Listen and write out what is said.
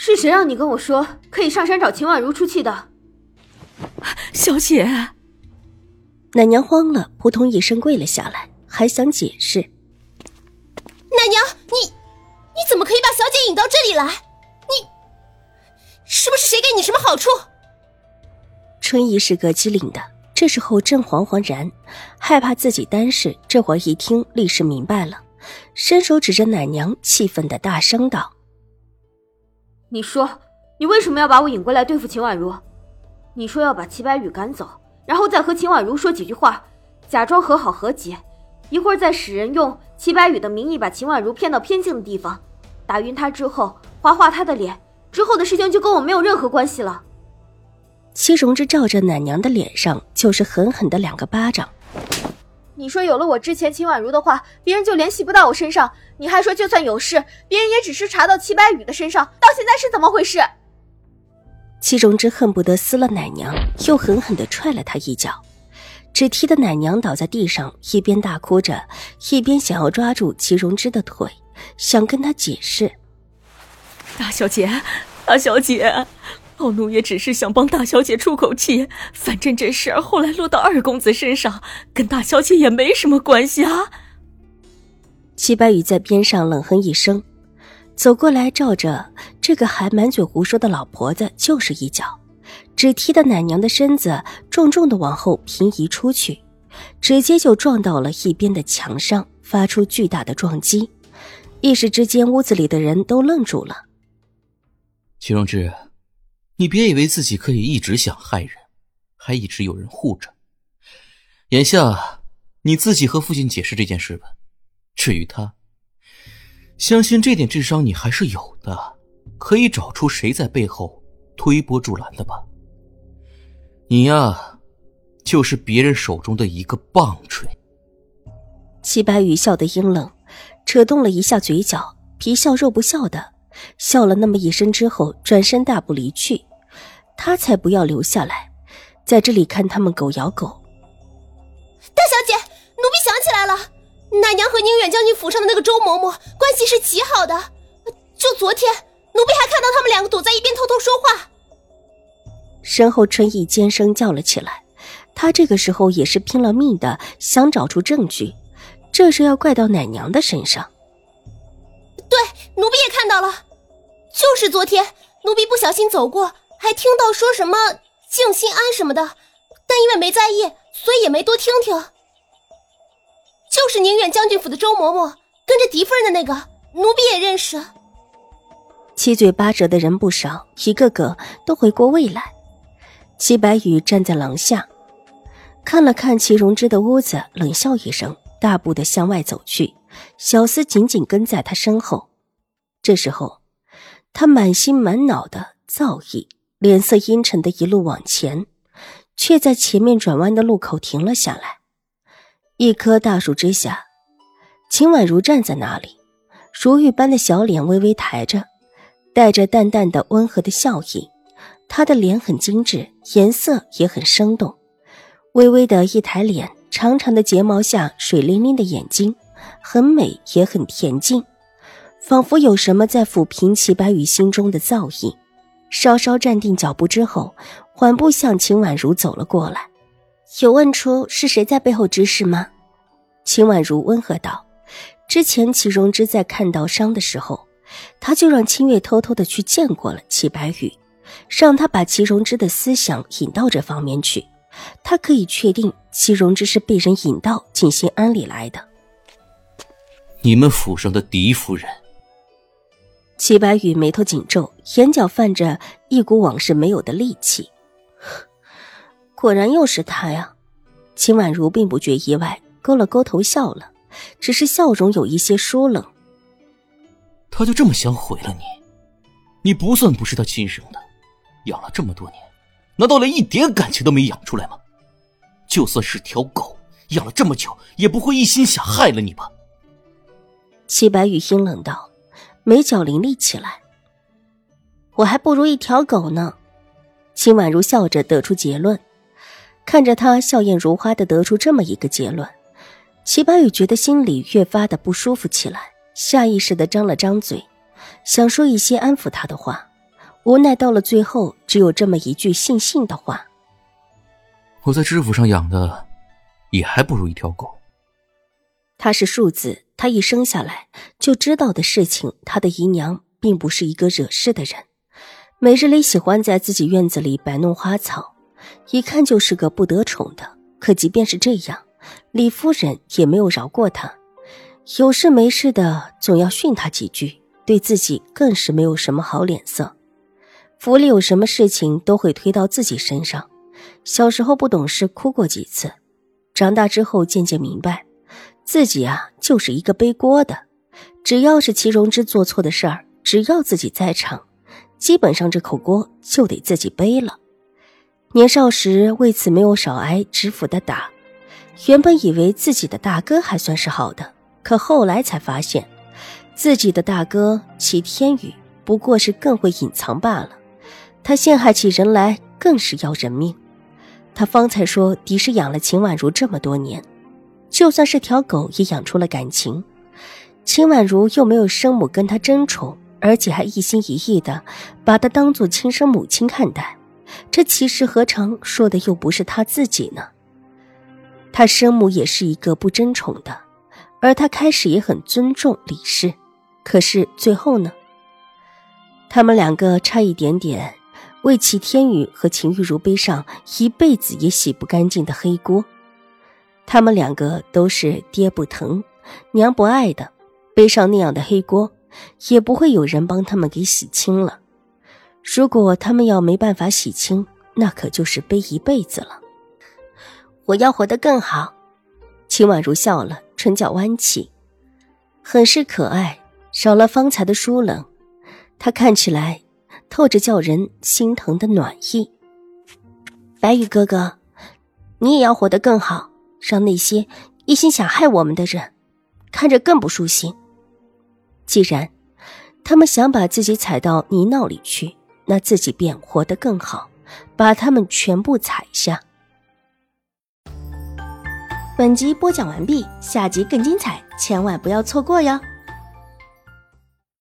是谁让你跟我说可以上山找秦婉如出气的？小姐，奶娘慌了，扑通一声跪了下来，还想解释。奶娘，你你怎么可以把小姐引到这里来？你是不是谁给你什么好处？春意是个机灵的，这时候正惶惶然，害怕自己单事。这会儿一听，立时明白了，伸手指着奶娘，气愤的大声道。你说，你为什么要把我引过来对付秦婉如？你说要把齐白羽赶走，然后再和秦婉如说几句话，假装和好和解，一会儿再使人用齐白羽的名义把秦婉如骗到偏静的地方，打晕她之后划划她的脸，之后的事情就跟我没有任何关系了。戚荣之照着奶娘的脸上就是狠狠的两个巴掌。你说有了我之前秦婉如的话，别人就联系不到我身上。你还说就算有事，别人也只是查到齐白羽的身上。到现在是怎么回事？戚荣之恨不得撕了奶娘，又狠狠的踹了他一脚，只踢得奶娘倒在地上，一边大哭着，一边想要抓住戚荣之的腿，想跟他解释。大小姐，大小姐。老奴也只是想帮大小姐出口气，反正这事儿后来落到二公子身上，跟大小姐也没什么关系啊。齐白羽在边上冷哼一声，走过来照着这个还满嘴胡说的老婆子就是一脚，只踢得奶娘的身子重重的往后平移出去，直接就撞到了一边的墙上，发出巨大的撞击。一时之间，屋子里的人都愣住了。齐荣之。你别以为自己可以一直想害人，还一直有人护着。眼下你自己和父亲解释这件事吧。至于他，相信这点智商你还是有的，可以找出谁在背后推波助澜的吧。你呀，就是别人手中的一个棒槌。齐白羽笑得阴冷，扯动了一下嘴角，皮笑肉不笑的笑了那么一声之后，转身大步离去。他才不要留下来，在这里看他们狗咬狗。大小姐，奴婢想起来了，奶娘和宁远将军府上的那个周嬷嬷关系是极好的。就昨天，奴婢还看到他们两个躲在一边偷偷说话。身后春意尖声叫了起来，他这个时候也是拼了命的想找出证据，这是要怪到奶娘的身上。对，奴婢也看到了，就是昨天，奴婢不小心走过。还听到说什么静心安什么的，但因为没在意，所以也没多听听。就是宁远将军府的周嬷嬷，跟着狄夫人的那个，奴婢也认识。七嘴八舌的人不少，一个个都回过味来。齐白羽站在廊下，看了看齐荣之的屋子，冷笑一声，大步的向外走去。小厮紧紧跟在他身后。这时候，他满心满脑的造诣。脸色阴沉的一路往前，却在前面转弯的路口停了下来。一棵大树之下，秦婉如站在那里，如玉般的小脸微微抬着，带着淡淡的温和的笑意。她的脸很精致，颜色也很生动，微微的一抬脸，长长的睫毛下水灵灵的眼睛，很美也很恬静，仿佛有什么在抚平齐白羽心中的躁意。稍稍站定脚步之后，缓步向秦婉如走了过来。有问出是谁在背后指使吗？秦婉如温和道：“之前齐荣之在看到伤的时候，他就让清月偷偷的去见过了齐白羽，让他把齐荣之的思想引到这方面去。他可以确定齐荣之是被人引到静心庵里来的。你们府上的狄夫人。”齐白羽眉头紧皱，眼角泛着一股往事没有的戾气。果然又是他呀！秦婉如并不觉意外，勾了勾头笑了，只是笑容有一些疏冷。他就这么想毁了你？你不算不是他亲生的，养了这么多年，难道连一点感情都没养出来吗？就算是条狗，养了这么久，也不会一心想害了你吧？齐白羽阴冷道，眉角凌厉起来。我还不如一条狗呢。秦婉如笑着得出结论，看着他笑靥如花的得出这么一个结论，齐白羽觉得心里越发的不舒服起来，下意识的张了张嘴，想说一些安抚他的话。无奈到了最后，只有这么一句悻悻的话：“我在知府上养的，也还不如一条狗。”他是庶子，他一生下来就知道的事情。他的姨娘并不是一个惹事的人，每日里喜欢在自己院子里摆弄花草，一看就是个不得宠的。可即便是这样，李夫人也没有饶过他，有事没事的总要训他几句，对自己更是没有什么好脸色。府里有什么事情都会推到自己身上。小时候不懂事，哭过几次；长大之后渐渐明白，自己啊就是一个背锅的。只要是齐荣之做错的事儿，只要自己在场，基本上这口锅就得自己背了。年少时为此没有少挨知府的打，原本以为自己的大哥还算是好的，可后来才发现，自己的大哥齐天宇不过是更会隐藏罢了。他陷害起人来更是要人命。他方才说狄氏养了秦婉如这么多年，就算是条狗也养出了感情。秦婉如又没有生母跟她争宠，而且还一心一意的把她当做亲生母亲看待，这其实何尝说的又不是她自己呢？他生母也是一个不争宠的，而他开始也很尊重李氏，可是最后呢？他们两个差一点点。为齐天宇和秦玉茹背上一辈子也洗不干净的黑锅，他们两个都是爹不疼、娘不爱的，背上那样的黑锅，也不会有人帮他们给洗清了。如果他们要没办法洗清，那可就是背一辈子了。我要活得更好。秦婉如笑了，唇角弯起，很是可爱，少了方才的疏冷，她看起来。透着叫人心疼的暖意。白羽哥哥，你也要活得更好，让那些一心想害我们的人看着更不舒心。既然他们想把自己踩到泥淖里去，那自己便活得更好，把他们全部踩下。本集播讲完毕，下集更精彩，千万不要错过哟。